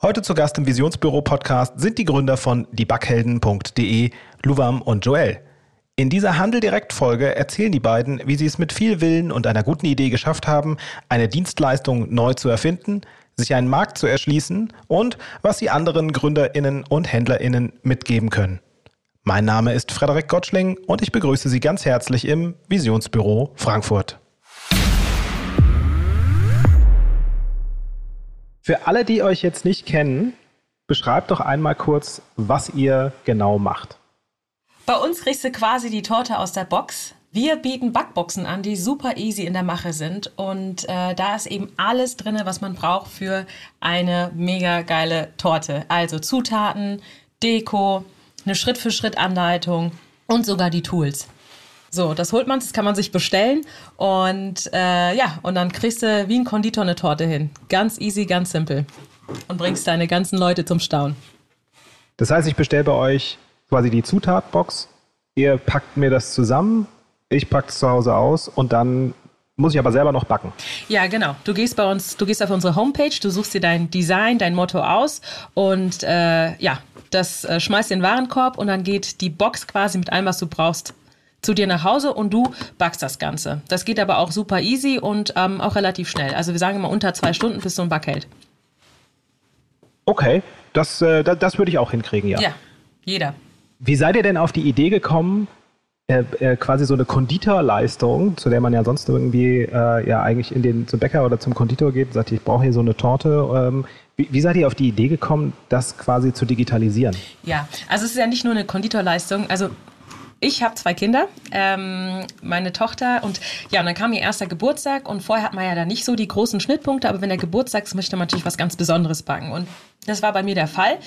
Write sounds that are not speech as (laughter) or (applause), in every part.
Heute zu Gast im Visionsbüro-Podcast sind die Gründer von diebughelden.de, Luvam und Joel. In dieser Handel-Direkt-Folge erzählen die beiden, wie sie es mit viel Willen und einer guten Idee geschafft haben, eine Dienstleistung neu zu erfinden, sich einen Markt zu erschließen und was sie anderen GründerInnen und HändlerInnen mitgeben können. Mein Name ist Frederik Gottschling und ich begrüße Sie ganz herzlich im Visionsbüro Frankfurt. Für alle, die euch jetzt nicht kennen, beschreibt doch einmal kurz, was ihr genau macht. Bei uns kriegst du quasi die Torte aus der Box. Wir bieten Backboxen an, die super easy in der Mache sind. Und äh, da ist eben alles drin, was man braucht für eine mega geile Torte. Also Zutaten, Deko, eine Schritt-für-Schritt-Anleitung und sogar die Tools. So, das holt man, das kann man sich bestellen und äh, ja, und dann kriegst du wie ein Konditor eine Torte hin. Ganz easy, ganz simpel. Und bringst deine ganzen Leute zum Staunen. Das heißt, ich bestelle bei euch quasi die Zutatbox, ihr packt mir das zusammen, ich packe es zu Hause aus und dann muss ich aber selber noch backen. Ja, genau. Du gehst bei uns, du gehst auf unsere Homepage, du suchst dir dein Design, dein Motto aus und äh, ja, das äh, schmeißt in den Warenkorb und dann geht die Box quasi mit allem, was du brauchst, zu dir nach Hause und du backst das Ganze. Das geht aber auch super easy und ähm, auch relativ schnell. Also wir sagen immer unter zwei Stunden bis so ein Backheld. Okay, das, äh, das, das würde ich auch hinkriegen, ja. Ja, jeder. Wie seid ihr denn auf die Idee gekommen, äh, äh, quasi so eine Konditorleistung, zu der man ja sonst irgendwie äh, ja eigentlich in den zum Bäcker oder zum Konditor geht und sagt, ich brauche hier so eine Torte. Ähm, wie, wie, seid ihr auf die Idee gekommen, das quasi zu digitalisieren? Ja, also es ist ja nicht nur eine Konditorleistung. Also ich habe zwei Kinder, ähm, meine Tochter und ja, und dann kam ihr erster Geburtstag und vorher hat man ja da nicht so die großen Schnittpunkte, aber wenn der Geburtstag ist, möchte man natürlich was ganz Besonderes backen und das war bei mir der Fall.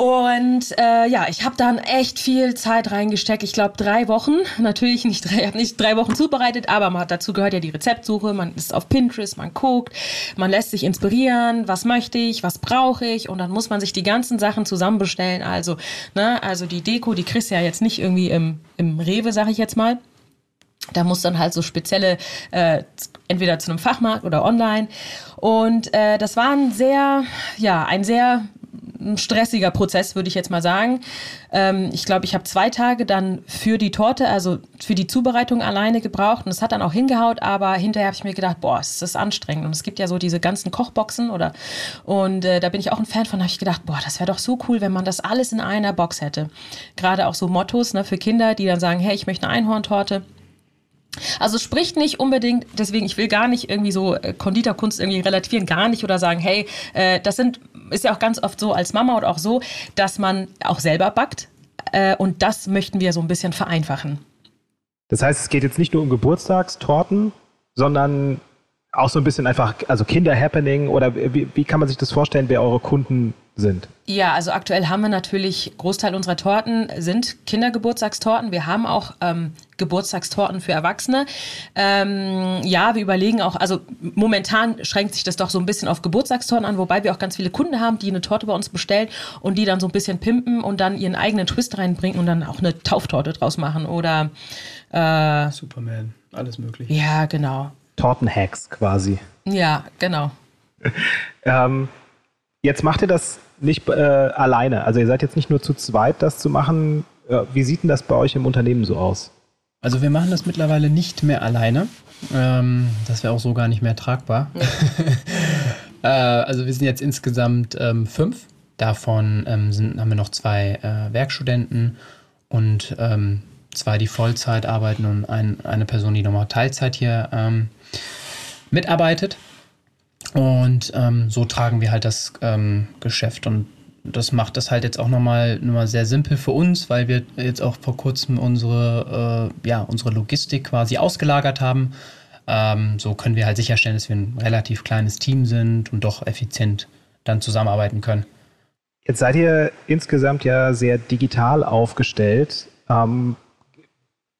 Und äh, ja, ich habe dann echt viel Zeit reingesteckt. Ich glaube drei Wochen. (laughs) Natürlich nicht drei, habe nicht drei Wochen zubereitet, aber man hat, dazu gehört ja die Rezeptsuche. Man ist auf Pinterest, man guckt, man lässt sich inspirieren. Was möchte ich, was brauche ich? Und dann muss man sich die ganzen Sachen zusammenbestellen. Also, ne, also die Deko, die kriegst du ja jetzt nicht irgendwie im, im Rewe, sag ich jetzt mal. Da muss dann halt so spezielle, äh, entweder zu einem Fachmarkt oder online. Und äh, das war ein sehr, ja, ein sehr ein stressiger Prozess, würde ich jetzt mal sagen. Ähm, ich glaube, ich habe zwei Tage dann für die Torte, also für die Zubereitung alleine gebraucht und es hat dann auch hingehaut, aber hinterher habe ich mir gedacht, boah, es ist anstrengend und es gibt ja so diese ganzen Kochboxen oder und äh, da bin ich auch ein Fan von, habe ich gedacht, boah, das wäre doch so cool, wenn man das alles in einer Box hätte. Gerade auch so Mottos ne, für Kinder, die dann sagen, hey, ich möchte eine Einhorntorte. Also spricht nicht unbedingt, deswegen, ich will gar nicht irgendwie so äh, Konditorkunst irgendwie relativieren, gar nicht oder sagen, hey, äh, das sind ist ja auch ganz oft so als Mama oder auch so, dass man auch selber backt. Äh, und das möchten wir so ein bisschen vereinfachen. Das heißt, es geht jetzt nicht nur um Geburtstagstorten, sondern auch so ein bisschen einfach, also Kinder-Happening oder wie, wie kann man sich das vorstellen, wer eure Kunden sind? Ja, also aktuell haben wir natürlich, Großteil unserer Torten sind Kindergeburtstagstorten. Wir haben auch ähm, Geburtstagstorten für Erwachsene. Ähm, ja, wir überlegen auch, also momentan schränkt sich das doch so ein bisschen auf Geburtstagstorten an, wobei wir auch ganz viele Kunden haben, die eine Torte bei uns bestellen und die dann so ein bisschen pimpen und dann ihren eigenen Twist reinbringen und dann auch eine Tauftorte draus machen oder äh, Superman, alles mögliche. Ja, genau. Tortenhacks quasi. Ja, genau. (laughs) ähm, jetzt macht ihr das nicht äh, alleine. Also ihr seid jetzt nicht nur zu zweit, das zu machen. Äh, wie sieht denn das bei euch im Unternehmen so aus? Also wir machen das mittlerweile nicht mehr alleine. Ähm, das wäre auch so gar nicht mehr tragbar. (laughs) äh, also wir sind jetzt insgesamt ähm, fünf. Davon ähm, sind, haben wir noch zwei äh, Werkstudenten und ähm, zwei, die Vollzeit arbeiten und ein, eine Person, die nochmal Teilzeit hier ähm, mitarbeitet. Und ähm, so tragen wir halt das Geschäft und das macht das halt jetzt auch nochmal noch mal sehr simpel für uns, weil wir jetzt auch vor kurzem unsere, äh, ja, unsere Logistik quasi ausgelagert haben. Ähm, so können wir halt sicherstellen, dass wir ein relativ kleines Team sind und doch effizient dann zusammenarbeiten können. Jetzt seid ihr insgesamt ja sehr digital aufgestellt. Ähm,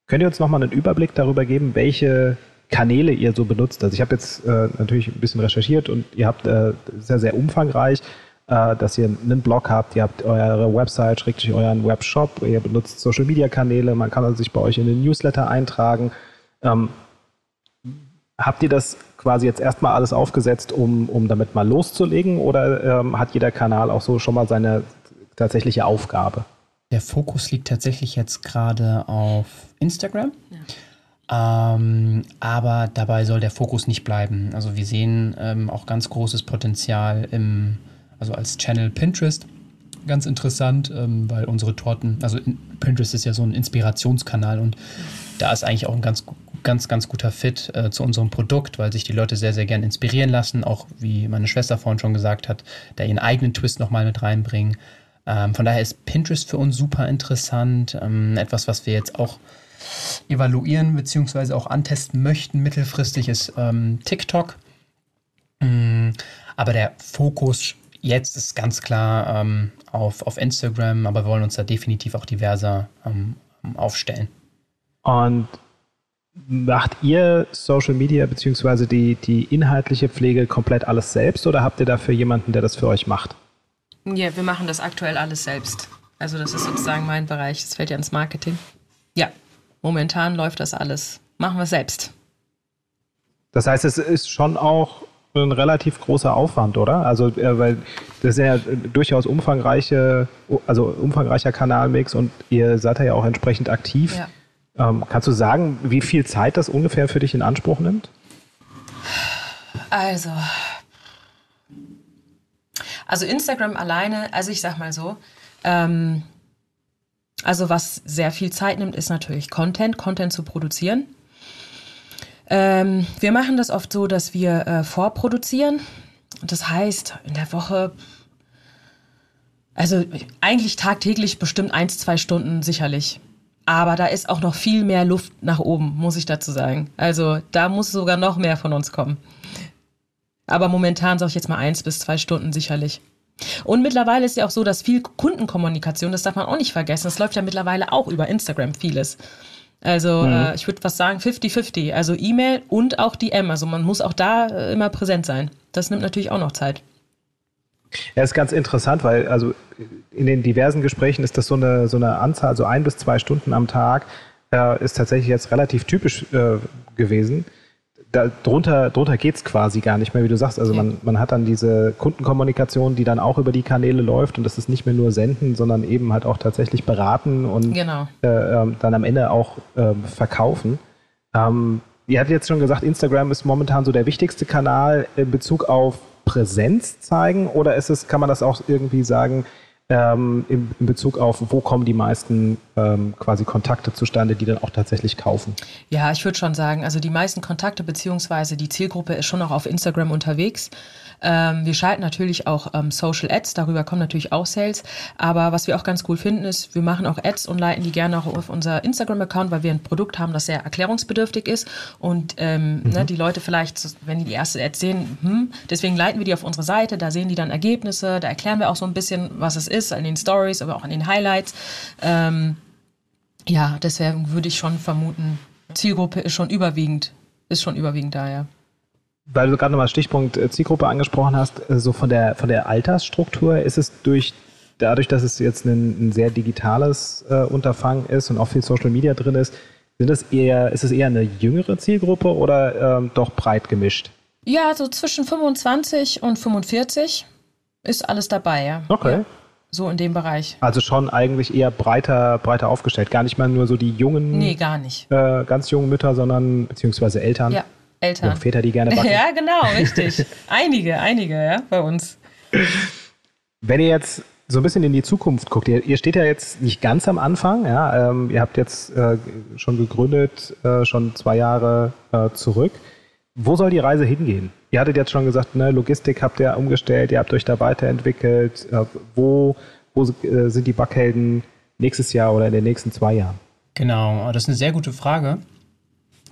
könnt ihr uns nochmal einen Überblick darüber geben, welche Kanäle ihr so benutzt. Also ich habe jetzt äh, natürlich ein bisschen recherchiert und ihr habt äh, sehr, sehr umfangreich, dass ihr einen Blog habt, ihr habt eure Website, schrägstrich euren Webshop, ihr benutzt Social Media Kanäle, man kann also sich bei euch in den Newsletter eintragen. Ähm, habt ihr das quasi jetzt erstmal alles aufgesetzt, um, um damit mal loszulegen? Oder ähm, hat jeder Kanal auch so schon mal seine tatsächliche Aufgabe? Der Fokus liegt tatsächlich jetzt gerade auf Instagram. Ja. Ähm, aber dabei soll der Fokus nicht bleiben. Also wir sehen ähm, auch ganz großes Potenzial im, also als Channel Pinterest. Ganz interessant, ähm, weil unsere Torten, also Pinterest ist ja so ein Inspirationskanal und da ist eigentlich auch ein ganz ganz, ganz guter Fit äh, zu unserem Produkt, weil sich die Leute sehr, sehr gern inspirieren lassen, auch wie meine Schwester vorhin schon gesagt hat, da ihren eigenen Twist nochmal mit reinbringen. Ähm, von daher ist Pinterest für uns super interessant, ähm, etwas, was wir jetzt auch evaluieren bzw. auch antesten möchten. Mittelfristig ist ähm, TikTok. Mm, aber der Fokus jetzt ist ganz klar ähm, auf, auf Instagram, aber wir wollen uns da definitiv auch diverser ähm, aufstellen. Und Macht ihr Social Media bzw. Die, die inhaltliche Pflege komplett alles selbst oder habt ihr dafür jemanden, der das für euch macht? Ja, wir machen das aktuell alles selbst. Also das ist sozusagen mein Bereich. Das fällt ja ins Marketing. Ja, momentan läuft das alles. Machen wir selbst. Das heißt, es ist schon auch ein relativ großer Aufwand, oder? Also, äh, weil das ist ja durchaus umfangreiche, also umfangreicher Kanalmix und ihr seid ja auch entsprechend aktiv. Ja. Ähm, kannst du sagen, wie viel Zeit das ungefähr für dich in Anspruch nimmt? Also, also Instagram alleine, also ich sag mal so, ähm, also was sehr viel Zeit nimmt, ist natürlich Content, Content zu produzieren. Ähm, wir machen das oft so, dass wir äh, vorproduzieren. Das heißt, in der Woche, also eigentlich tagtäglich bestimmt eins, zwei Stunden sicherlich. Aber da ist auch noch viel mehr Luft nach oben, muss ich dazu sagen. Also da muss sogar noch mehr von uns kommen. Aber momentan sage ich jetzt mal eins bis zwei Stunden sicherlich. Und mittlerweile ist ja auch so, dass viel Kundenkommunikation, das darf man auch nicht vergessen, das läuft ja mittlerweile auch über Instagram vieles. Also mhm. äh, ich würde was sagen 50-50, also E-Mail und auch DM. Also man muss auch da äh, immer präsent sein. Das nimmt natürlich auch noch Zeit. Ja, ist ganz interessant, weil also in den diversen Gesprächen ist das so eine, so eine Anzahl, so ein bis zwei Stunden am Tag, äh, ist tatsächlich jetzt relativ typisch äh, gewesen. Da, drunter drunter geht es quasi gar nicht mehr, wie du sagst. Also man, man hat dann diese Kundenkommunikation, die dann auch über die Kanäle läuft und das ist nicht mehr nur senden, sondern eben halt auch tatsächlich beraten und genau. äh, ähm, dann am Ende auch ähm, verkaufen. Ähm, ihr hattet jetzt schon gesagt, Instagram ist momentan so der wichtigste Kanal in Bezug auf Präsenz zeigen oder ist es, kann man das auch irgendwie sagen, ähm, in, in, Bezug auf, wo kommen die meisten ähm, quasi Kontakte zustande, die dann auch tatsächlich kaufen? Ja, ich würde schon sagen, also die meisten Kontakte beziehungsweise die Zielgruppe ist schon auch auf Instagram unterwegs. Ähm, wir schalten natürlich auch ähm, Social Ads, darüber kommen natürlich auch Sales. Aber was wir auch ganz cool finden, ist, wir machen auch Ads und leiten die gerne auch auf unser Instagram-Account, weil wir ein Produkt haben, das sehr erklärungsbedürftig ist. Und ähm, mhm. ne, die Leute vielleicht, wenn die die erste Ad sehen, hm, deswegen leiten wir die auf unsere Seite, da sehen die dann Ergebnisse, da erklären wir auch so ein bisschen, was es ist, an den Stories, aber auch an den Highlights. Ähm, ja, deswegen würde ich schon vermuten, Zielgruppe ist schon überwiegend, ist schon überwiegend da, ja weil du gerade nochmal Stichpunkt äh, Zielgruppe angesprochen hast, äh, so von der, von der Altersstruktur ist es durch, dadurch, dass es jetzt ein, ein sehr digitales äh, Unterfangen ist und auch viel Social Media drin ist, sind es eher, ist es eher eine jüngere Zielgruppe oder ähm, doch breit gemischt? Ja, so zwischen 25 und 45 ist alles dabei, ja. Okay. Ja, so in dem Bereich. Also schon eigentlich eher breiter, breiter aufgestellt. Gar nicht mal nur so die jungen. Nee, gar nicht. Äh, ganz jungen Mütter, sondern beziehungsweise Eltern. Ja, Eltern. Väter, die gerne (laughs) backen. Ja, genau, richtig. einige, einige, ja, bei uns. Wenn ihr jetzt so ein bisschen in die Zukunft guckt, ihr, ihr steht ja jetzt nicht ganz am Anfang, ja, ähm, ihr habt jetzt äh, schon gegründet, äh, schon zwei Jahre äh, zurück. Wo soll die Reise hingehen? Ihr hattet jetzt schon gesagt, ne, Logistik habt ihr umgestellt, ihr habt euch da weiterentwickelt. Äh, wo wo äh, sind die Backhelden nächstes Jahr oder in den nächsten zwei Jahren? Genau, das ist eine sehr gute Frage.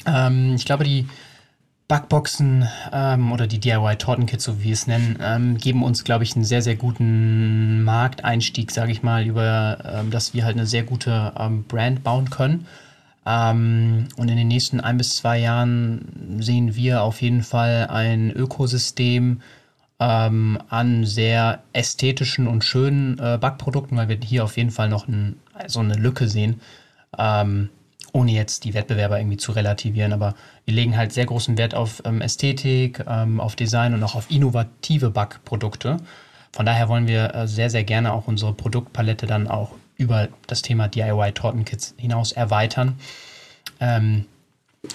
Ähm, ich glaube, die Backboxen ähm, oder die DIY-Tortenkits, so wie wir es nennen, ähm, geben uns, glaube ich, einen sehr, sehr guten Markteinstieg, sage ich mal, über, ähm, dass wir halt eine sehr gute ähm, Brand bauen können. Ähm, und in den nächsten ein bis zwei Jahren sehen wir auf jeden Fall ein Ökosystem ähm, an sehr ästhetischen und schönen äh, Backprodukten, weil wir hier auf jeden Fall noch ein, so eine Lücke sehen. ohne jetzt die Wettbewerber irgendwie zu relativieren. Aber wir legen halt sehr großen Wert auf ähm, Ästhetik, ähm, auf Design und auch auf innovative Backprodukte. Von daher wollen wir äh, sehr, sehr gerne auch unsere Produktpalette dann auch über das Thema DIY-Tortenkits hinaus erweitern ähm,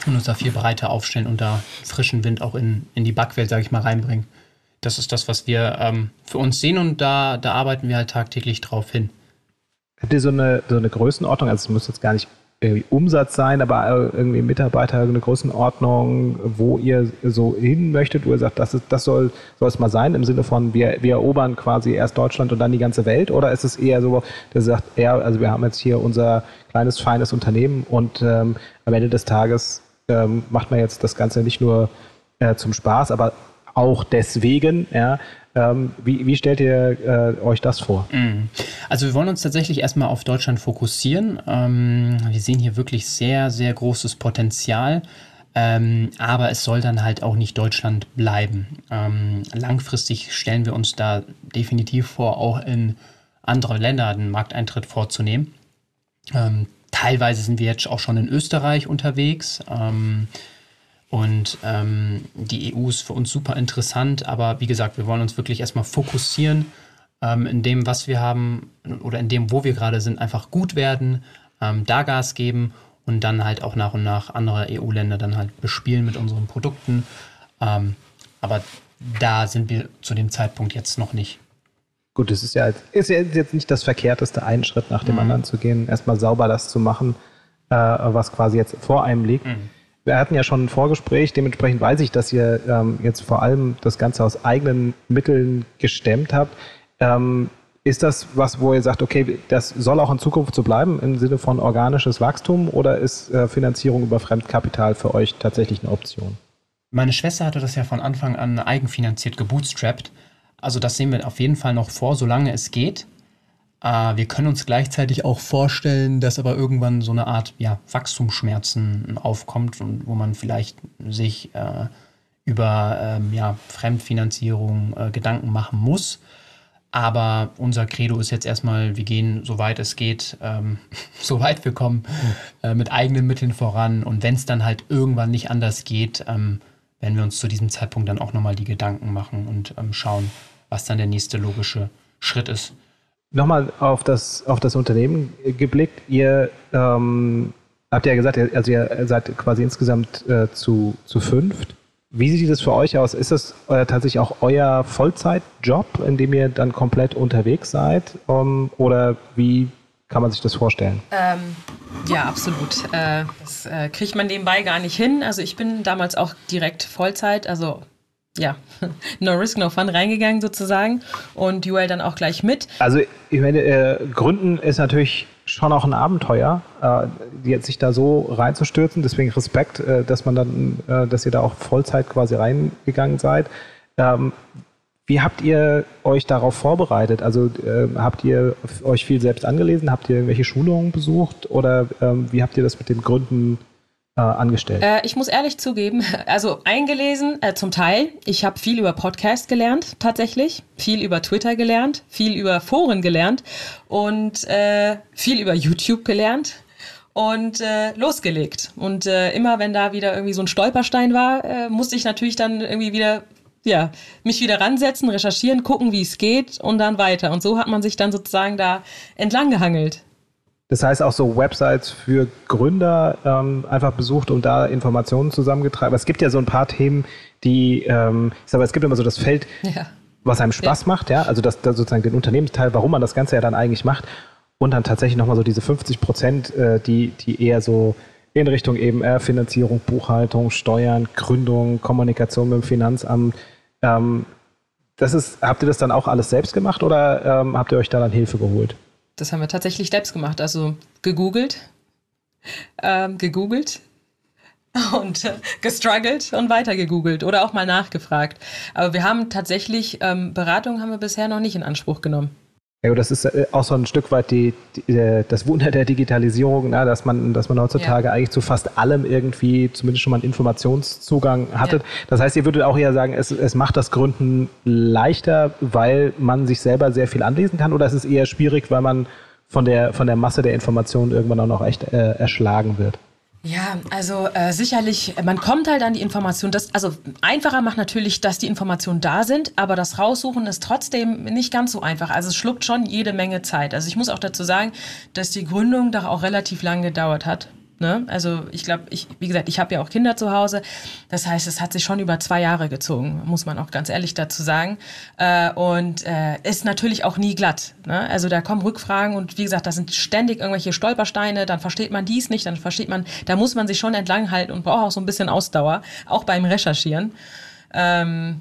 und uns da viel breiter aufstellen und da frischen Wind auch in, in die Backwelt, sage ich mal, reinbringen. Das ist das, was wir ähm, für uns sehen und da, da arbeiten wir halt tagtäglich drauf hin. Habt ihr so eine, so eine Größenordnung? Also es muss jetzt gar nicht Umsatz sein, aber irgendwie Mitarbeiter, eine Größenordnung, wo ihr so hin möchtet, wo ihr sagt, das, ist, das soll, soll es mal sein, im Sinne von, wir, wir erobern quasi erst Deutschland und dann die ganze Welt? Oder ist es eher so, der sagt, ja, also wir haben jetzt hier unser kleines, feines Unternehmen und ähm, am Ende des Tages ähm, macht man jetzt das Ganze nicht nur äh, zum Spaß, aber auch deswegen, ja, ähm, wie, wie, stellt ihr äh, euch das vor? Mhm. Also wir wollen uns tatsächlich erstmal auf Deutschland fokussieren. Ähm, wir sehen hier wirklich sehr, sehr großes Potenzial. Ähm, aber es soll dann halt auch nicht Deutschland bleiben. Ähm, langfristig stellen wir uns da definitiv vor, auch in andere Länder den Markteintritt vorzunehmen. Ähm, teilweise sind wir jetzt auch schon in Österreich unterwegs. Und ähm, die EU ist für uns super interessant, aber wie gesagt, wir wollen uns wirklich erstmal fokussieren ähm, in dem, was wir haben oder in dem, wo wir gerade sind, einfach gut werden, ähm, da Gas geben und dann halt auch nach und nach andere EU-Länder dann halt bespielen mit unseren Produkten. Ähm, aber da sind wir zu dem Zeitpunkt jetzt noch nicht. Gut, es ist ja, ist jetzt nicht das Verkehrteste, einen Schritt nach dem mhm. anderen zu gehen, erstmal sauber das zu machen, äh, was quasi jetzt vor einem liegt. Mhm wir hatten ja schon ein Vorgespräch, dementsprechend weiß ich, dass ihr ähm, jetzt vor allem das Ganze aus eigenen Mitteln gestemmt habt. Ähm, ist das was, wo ihr sagt, okay, das soll auch in Zukunft so bleiben im Sinne von organisches Wachstum oder ist äh, Finanzierung über Fremdkapital für euch tatsächlich eine Option? Meine Schwester hatte das ja von Anfang an eigenfinanziert gebootstrapped. Also das sehen wir auf jeden Fall noch vor, solange es geht. Äh, wir können uns gleichzeitig auch vorstellen, dass aber irgendwann so eine Art ja, Wachstumsschmerzen aufkommt, wo man vielleicht sich äh, über ähm, ja, Fremdfinanzierung äh, Gedanken machen muss. Aber unser Credo ist jetzt erstmal, wir gehen, soweit es geht, ähm, (laughs) so weit wir kommen, äh, mit eigenen Mitteln voran. Und wenn es dann halt irgendwann nicht anders geht, ähm, werden wir uns zu diesem Zeitpunkt dann auch nochmal die Gedanken machen und ähm, schauen, was dann der nächste logische Schritt ist. Nochmal auf das, auf das Unternehmen geblickt. Ihr ähm, habt ja gesagt, also ihr seid quasi insgesamt äh, zu, zu fünft. Wie sieht das für euch aus? Ist das äh, tatsächlich auch euer Vollzeitjob, in dem ihr dann komplett unterwegs seid? Um, ähm, oder wie kann man sich das vorstellen? Ähm, ja, absolut. Äh, das äh, kriegt man nebenbei gar nicht hin. Also ich bin damals auch direkt Vollzeit, also ja, (laughs) no risk, no fun reingegangen sozusagen und Joel dann auch gleich mit. Also ich meine, äh, Gründen ist natürlich schon auch ein Abenteuer, äh, jetzt sich da so reinzustürzen. Deswegen Respekt, äh, dass man dann, äh, dass ihr da auch Vollzeit quasi reingegangen seid. Ähm, wie habt ihr euch darauf vorbereitet? Also äh, habt ihr euch viel selbst angelesen? Habt ihr irgendwelche Schulungen besucht? Oder ähm, wie habt ihr das mit dem Gründen äh, angestellt? Äh, ich muss ehrlich zugeben, also eingelesen äh, zum Teil. Ich habe viel über Podcast gelernt, tatsächlich. Viel über Twitter gelernt, viel über Foren gelernt und äh, viel über YouTube gelernt und äh, losgelegt. Und äh, immer wenn da wieder irgendwie so ein Stolperstein war, äh, musste ich natürlich dann irgendwie wieder, ja, mich wieder ransetzen, recherchieren, gucken, wie es geht und dann weiter. Und so hat man sich dann sozusagen da entlang gehangelt. Das heißt auch so Websites für Gründer ähm, einfach besucht und da Informationen zusammengetragen. Aber es gibt ja so ein paar Themen, die, ähm, ich sage, es gibt immer so das Feld, ja. was einem Spaß ja. macht, ja, also das, das sozusagen den Unternehmensteil, warum man das Ganze ja dann eigentlich macht und dann tatsächlich nochmal so diese 50 Prozent, äh, die, die eher so in Richtung eben äh, Finanzierung, Buchhaltung, Steuern, Gründung, Kommunikation mit dem Finanzamt. Ähm, das ist, habt ihr das dann auch alles selbst gemacht oder ähm, habt ihr euch da dann Hilfe geholt? Das haben wir tatsächlich selbst gemacht. Also gegoogelt, ähm, gegoogelt und äh, gestruggelt und weiter gegoogelt oder auch mal nachgefragt. Aber wir haben tatsächlich, ähm, Beratung haben wir bisher noch nicht in Anspruch genommen. Ja, das ist äh, auch so ein Stück weit die, die, äh, das Wunder der Digitalisierung, na, dass, man, dass man heutzutage ja. eigentlich zu fast allem irgendwie zumindest schon mal einen Informationszugang hatte. Ja. Das heißt, ihr würdet auch eher sagen, es, es macht das Gründen leichter, weil man sich selber sehr viel anlesen kann oder ist es eher schwierig, weil man von der, von der Masse der Informationen irgendwann auch noch echt äh, erschlagen wird. Ja, also äh, sicherlich, man kommt halt an die Information. Das, also einfacher macht natürlich, dass die Informationen da sind, aber das Raussuchen ist trotzdem nicht ganz so einfach. Also es schluckt schon jede Menge Zeit. Also ich muss auch dazu sagen, dass die Gründung da auch relativ lang gedauert hat. Ne? Also ich glaube, ich, wie gesagt, ich habe ja auch Kinder zu Hause. Das heißt, es hat sich schon über zwei Jahre gezogen, muss man auch ganz ehrlich dazu sagen. Äh, und äh, ist natürlich auch nie glatt. Ne? Also da kommen Rückfragen und wie gesagt, da sind ständig irgendwelche Stolpersteine, dann versteht man dies nicht, dann versteht man, da muss man sich schon entlanghalten und braucht auch so ein bisschen Ausdauer, auch beim Recherchieren. Ähm,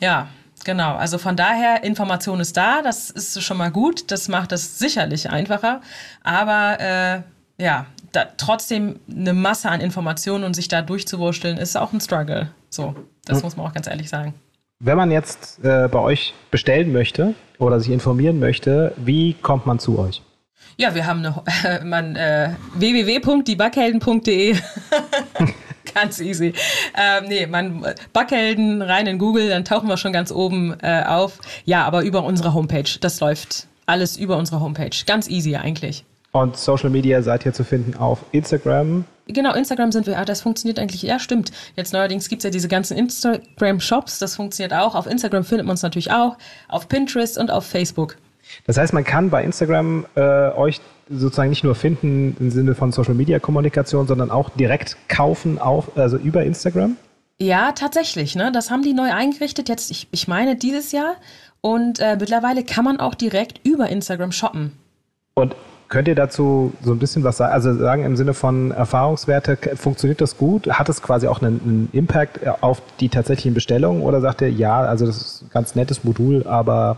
ja, Genau, also von daher, Information ist da, das ist schon mal gut, das macht es sicherlich einfacher, aber äh, ja, da, trotzdem eine Masse an Informationen und sich da durchzuwursteln, ist auch ein Struggle. So, das muss man auch ganz ehrlich sagen. Wenn man jetzt äh, bei euch bestellen möchte oder sich informieren möchte, wie kommt man zu euch? Ja, wir haben eine äh, (laughs) man, äh, www.diebackelden.de (laughs) ganz easy. Ähm, nee, man Backhelden rein in Google, dann tauchen wir schon ganz oben äh, auf. Ja, aber über unsere Homepage. Das läuft alles über unsere Homepage. Ganz easy eigentlich. Und Social Media seid ihr zu finden auf Instagram. Genau, Instagram sind wir. Ah, das funktioniert eigentlich. Ja, stimmt. Jetzt neuerdings gibt es ja diese ganzen Instagram-Shops. Das funktioniert auch. Auf Instagram findet man es natürlich auch. Auf Pinterest und auf Facebook. Das heißt, man kann bei Instagram äh, euch sozusagen nicht nur finden im Sinne von Social Media Kommunikation, sondern auch direkt kaufen auf, also über Instagram? Ja, tatsächlich. Ne? Das haben die neu eingerichtet. Jetzt, ich, ich meine, dieses Jahr. Und äh, mittlerweile kann man auch direkt über Instagram shoppen. Und Könnt ihr dazu so ein bisschen was sagen? Also sagen im Sinne von Erfahrungswerte, funktioniert das gut? Hat es quasi auch einen, einen Impact auf die tatsächlichen Bestellungen? Oder sagt ihr, ja, also das ist ein ganz nettes Modul, aber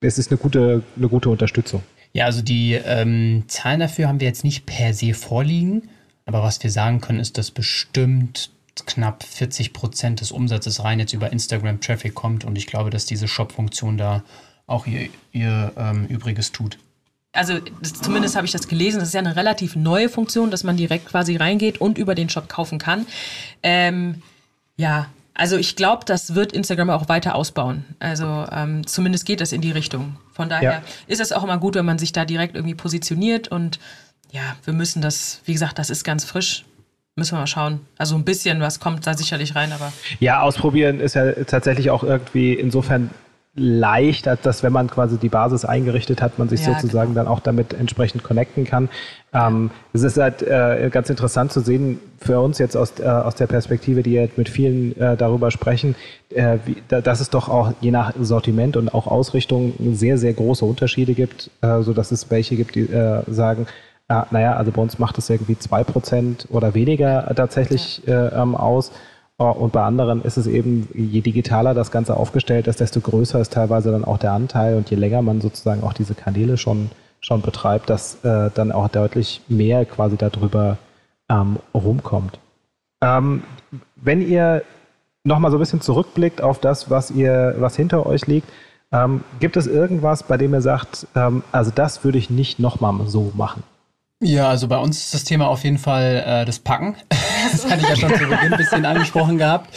es ist eine gute, eine gute Unterstützung? Ja, also die ähm, Zahlen dafür haben wir jetzt nicht per se vorliegen. Aber was wir sagen können, ist, dass bestimmt knapp 40 Prozent des Umsatzes rein jetzt über Instagram-Traffic kommt. Und ich glaube, dass diese Shop-Funktion da auch ihr, ihr ähm, Übriges tut also das, zumindest habe ich das gelesen, das ist ja eine relativ neue Funktion, dass man direkt quasi reingeht und über den Shop kaufen kann. Ähm, ja, also ich glaube, das wird Instagram auch weiter ausbauen. Also ähm, zumindest geht das in die Richtung. Von daher ja. ist es auch immer gut, wenn man sich da direkt irgendwie positioniert und ja, wir müssen das, wie gesagt, das ist ganz frisch. Müssen wir mal schauen. Also ein bisschen was kommt da sicherlich rein, aber. Ja, ausprobieren ist ja tatsächlich auch irgendwie insofern leicht, dass wenn man quasi die Basis eingerichtet hat, man sich ja, sozusagen genau. dann auch damit entsprechend connecten kann. Ähm, es ist halt äh, ganz interessant zu sehen für uns jetzt aus, äh, aus der Perspektive, die jetzt mit vielen äh, darüber sprechen, äh, wie, da, dass es doch auch je nach Sortiment und auch Ausrichtung sehr, sehr große Unterschiede gibt, äh, so dass es welche gibt, die äh, sagen, ah, naja, also bei uns macht es irgendwie zwei Prozent oder weniger tatsächlich ja. ähm, aus. Und bei anderen ist es eben, je digitaler das Ganze aufgestellt ist, desto größer ist teilweise dann auch der Anteil und je länger man sozusagen auch diese Kanäle schon, schon betreibt, dass äh, dann auch deutlich mehr quasi darüber ähm, rumkommt. Ähm, wenn ihr nochmal so ein bisschen zurückblickt auf das, was ihr, was hinter euch liegt, ähm, gibt es irgendwas, bei dem ihr sagt, ähm, also das würde ich nicht nochmal so machen? Ja, also bei uns ist das Thema auf jeden Fall äh, das Packen. (laughs) Das hatte ich ja schon zu Beginn ein bisschen angesprochen gehabt.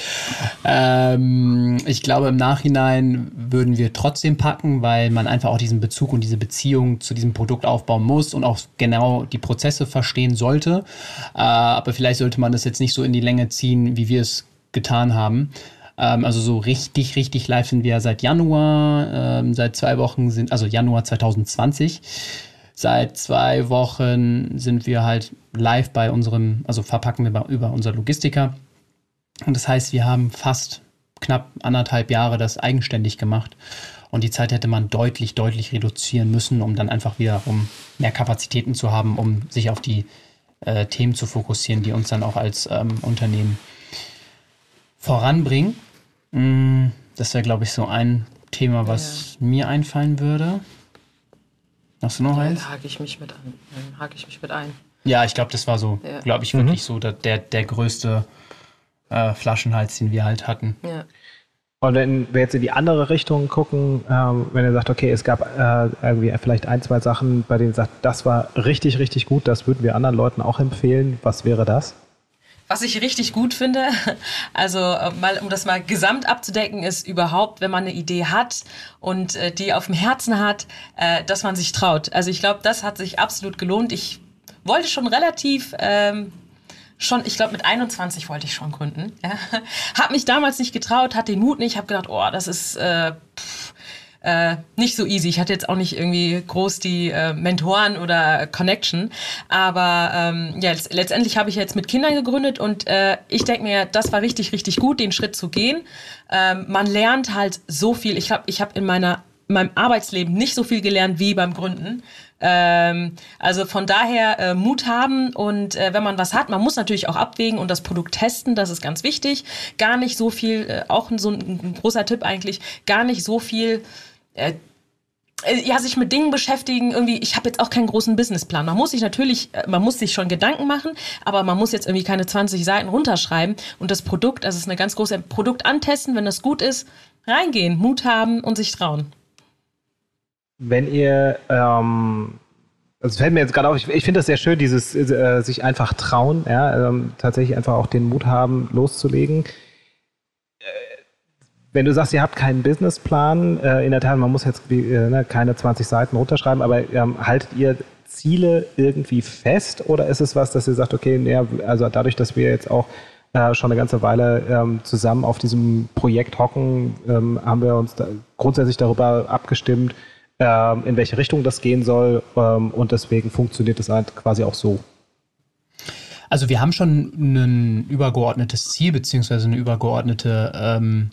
Ähm, ich glaube, im Nachhinein würden wir trotzdem packen, weil man einfach auch diesen Bezug und diese Beziehung zu diesem Produkt aufbauen muss und auch genau die Prozesse verstehen sollte. Äh, aber vielleicht sollte man das jetzt nicht so in die Länge ziehen, wie wir es getan haben. Ähm, also so richtig, richtig live sind wir seit Januar. Ähm, seit zwei Wochen sind, also Januar 2020. Seit zwei Wochen sind wir halt live bei unserem, also verpacken wir über unser Logistiker. Und das heißt, wir haben fast knapp anderthalb Jahre das eigenständig gemacht. Und die Zeit hätte man deutlich, deutlich reduzieren müssen, um dann einfach wiederum mehr Kapazitäten zu haben, um sich auf die äh, Themen zu fokussieren, die uns dann auch als ähm, Unternehmen voranbringen. Mm, das wäre, glaube ich, so ein Thema, was ja. mir einfallen würde. Hast du noch eins? Da hake ich mich mit an. hake ich mich mit ein. Ja, ich glaube, das war so, ja. glaube ich, wirklich mhm. so der, der größte äh, Flaschenhals, den wir halt hatten. Ja. Und wenn wir jetzt in die andere Richtung gucken, ähm, wenn ihr sagt, okay, es gab äh, irgendwie vielleicht ein, zwei Sachen, bei denen ihr sagt, das war richtig, richtig gut, das würden wir anderen Leuten auch empfehlen, was wäre das? Was ich richtig gut finde, (laughs) also äh, mal, um das mal gesamt abzudecken, ist überhaupt, wenn man eine Idee hat und äh, die auf dem Herzen hat, äh, dass man sich traut. Also ich glaube, das hat sich absolut gelohnt. Ich wollte schon relativ ähm, schon, ich glaube mit 21 wollte ich schon gründen. Ja. (laughs) Hab mich damals nicht getraut, hatte den Mut nicht, habe gedacht, oh, das ist äh, pff, äh, nicht so easy. Ich hatte jetzt auch nicht irgendwie groß die äh, Mentoren oder Connection, aber ähm, ja, letztendlich habe ich jetzt mit Kindern gegründet und äh, ich denke mir, das war richtig, richtig gut, den Schritt zu gehen. Ähm, man lernt halt so viel. Ich glaube, ich habe in meiner in meinem Arbeitsleben nicht so viel gelernt wie beim Gründen. Ähm, also von daher äh, Mut haben und äh, wenn man was hat, man muss natürlich auch abwägen und das Produkt testen, das ist ganz wichtig. Gar nicht so viel, äh, auch so ein, ein großer Tipp eigentlich, gar nicht so viel äh, äh, ja, sich mit Dingen beschäftigen, irgendwie, ich habe jetzt auch keinen großen Businessplan. Man muss sich natürlich, äh, man muss sich schon Gedanken machen, aber man muss jetzt irgendwie keine 20 Seiten runterschreiben und das Produkt, das ist eine ganz große Produkt antesten, wenn das gut ist, reingehen, Mut haben und sich trauen. Wenn ihr, ähm, also fällt mir jetzt gerade auf, ich, ich finde das sehr schön, dieses äh, sich einfach trauen, ja, ähm, tatsächlich einfach auch den Mut haben, loszulegen wenn du sagst, ihr habt keinen Businessplan, äh, in der Tat, man muss jetzt äh, ne, keine 20 Seiten runterschreiben, aber ähm, haltet ihr Ziele irgendwie fest oder ist es was, dass ihr sagt, okay, ja, also dadurch, dass wir jetzt auch äh, schon eine ganze Weile ähm, zusammen auf diesem Projekt hocken, ähm, haben wir uns da grundsätzlich darüber abgestimmt, ähm, in welche Richtung das gehen soll ähm, und deswegen funktioniert es halt quasi auch so. Also wir haben schon ein übergeordnetes Ziel beziehungsweise eine übergeordnete ähm,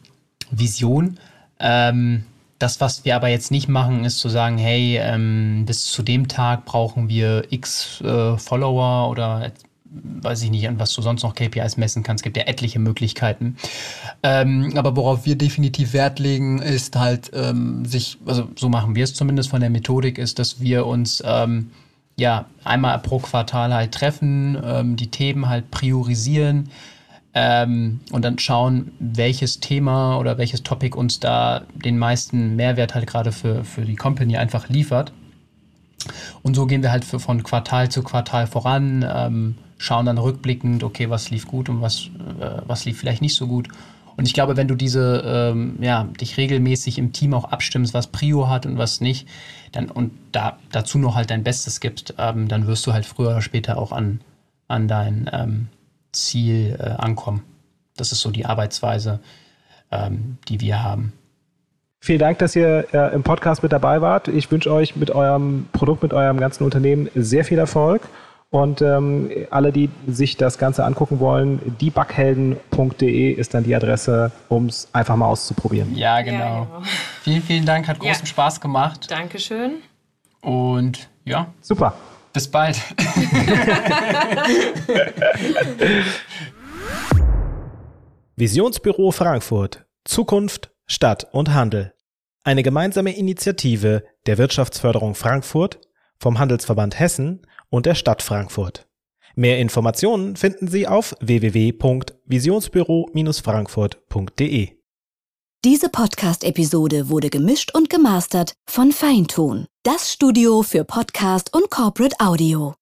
Vision. Ähm, das, was wir aber jetzt nicht machen, ist zu sagen, hey, ähm, bis zu dem Tag brauchen wir x äh, Follower oder weiß ich nicht, an was du sonst noch KPIs messen kannst. Es gibt ja etliche Möglichkeiten. Ähm, aber worauf wir definitiv Wert legen, ist halt ähm, sich, also so machen wir es zumindest von der Methodik, ist, dass wir uns ähm, ja einmal pro Quartal halt treffen, ähm, die Themen halt priorisieren, ähm, und dann schauen, welches Thema oder welches Topic uns da den meisten Mehrwert halt gerade für, für die Company einfach liefert. Und so gehen wir halt für, von Quartal zu Quartal voran, ähm, schauen dann rückblickend, okay, was lief gut und was, äh, was lief vielleicht nicht so gut. Und ich glaube, wenn du diese, ähm, ja, dich regelmäßig im Team auch abstimmst, was Prio hat und was nicht, dann und da dazu noch halt dein Bestes gibst, ähm, dann wirst du halt früher oder später auch an, an dein ähm, Ziel äh, ankommen. Das ist so die Arbeitsweise, ähm, die wir haben. Vielen Dank, dass ihr äh, im Podcast mit dabei wart. Ich wünsche euch mit eurem Produkt, mit eurem ganzen Unternehmen sehr viel Erfolg. Und ähm, alle, die sich das Ganze angucken wollen, diebughelden.de ist dann die Adresse, um es einfach mal auszuprobieren. Ja, genau. Ja, genau. Vielen, vielen Dank, hat großen ja. Spaß gemacht. Dankeschön. Und ja. Super. Bis bald. (laughs) Visionsbüro Frankfurt. Zukunft, Stadt und Handel. Eine gemeinsame Initiative der Wirtschaftsförderung Frankfurt, vom Handelsverband Hessen und der Stadt Frankfurt. Mehr Informationen finden Sie auf www.visionsbüro-frankfurt.de. Diese Podcast-Episode wurde gemischt und gemastert von Feintun, das Studio für Podcast und Corporate Audio.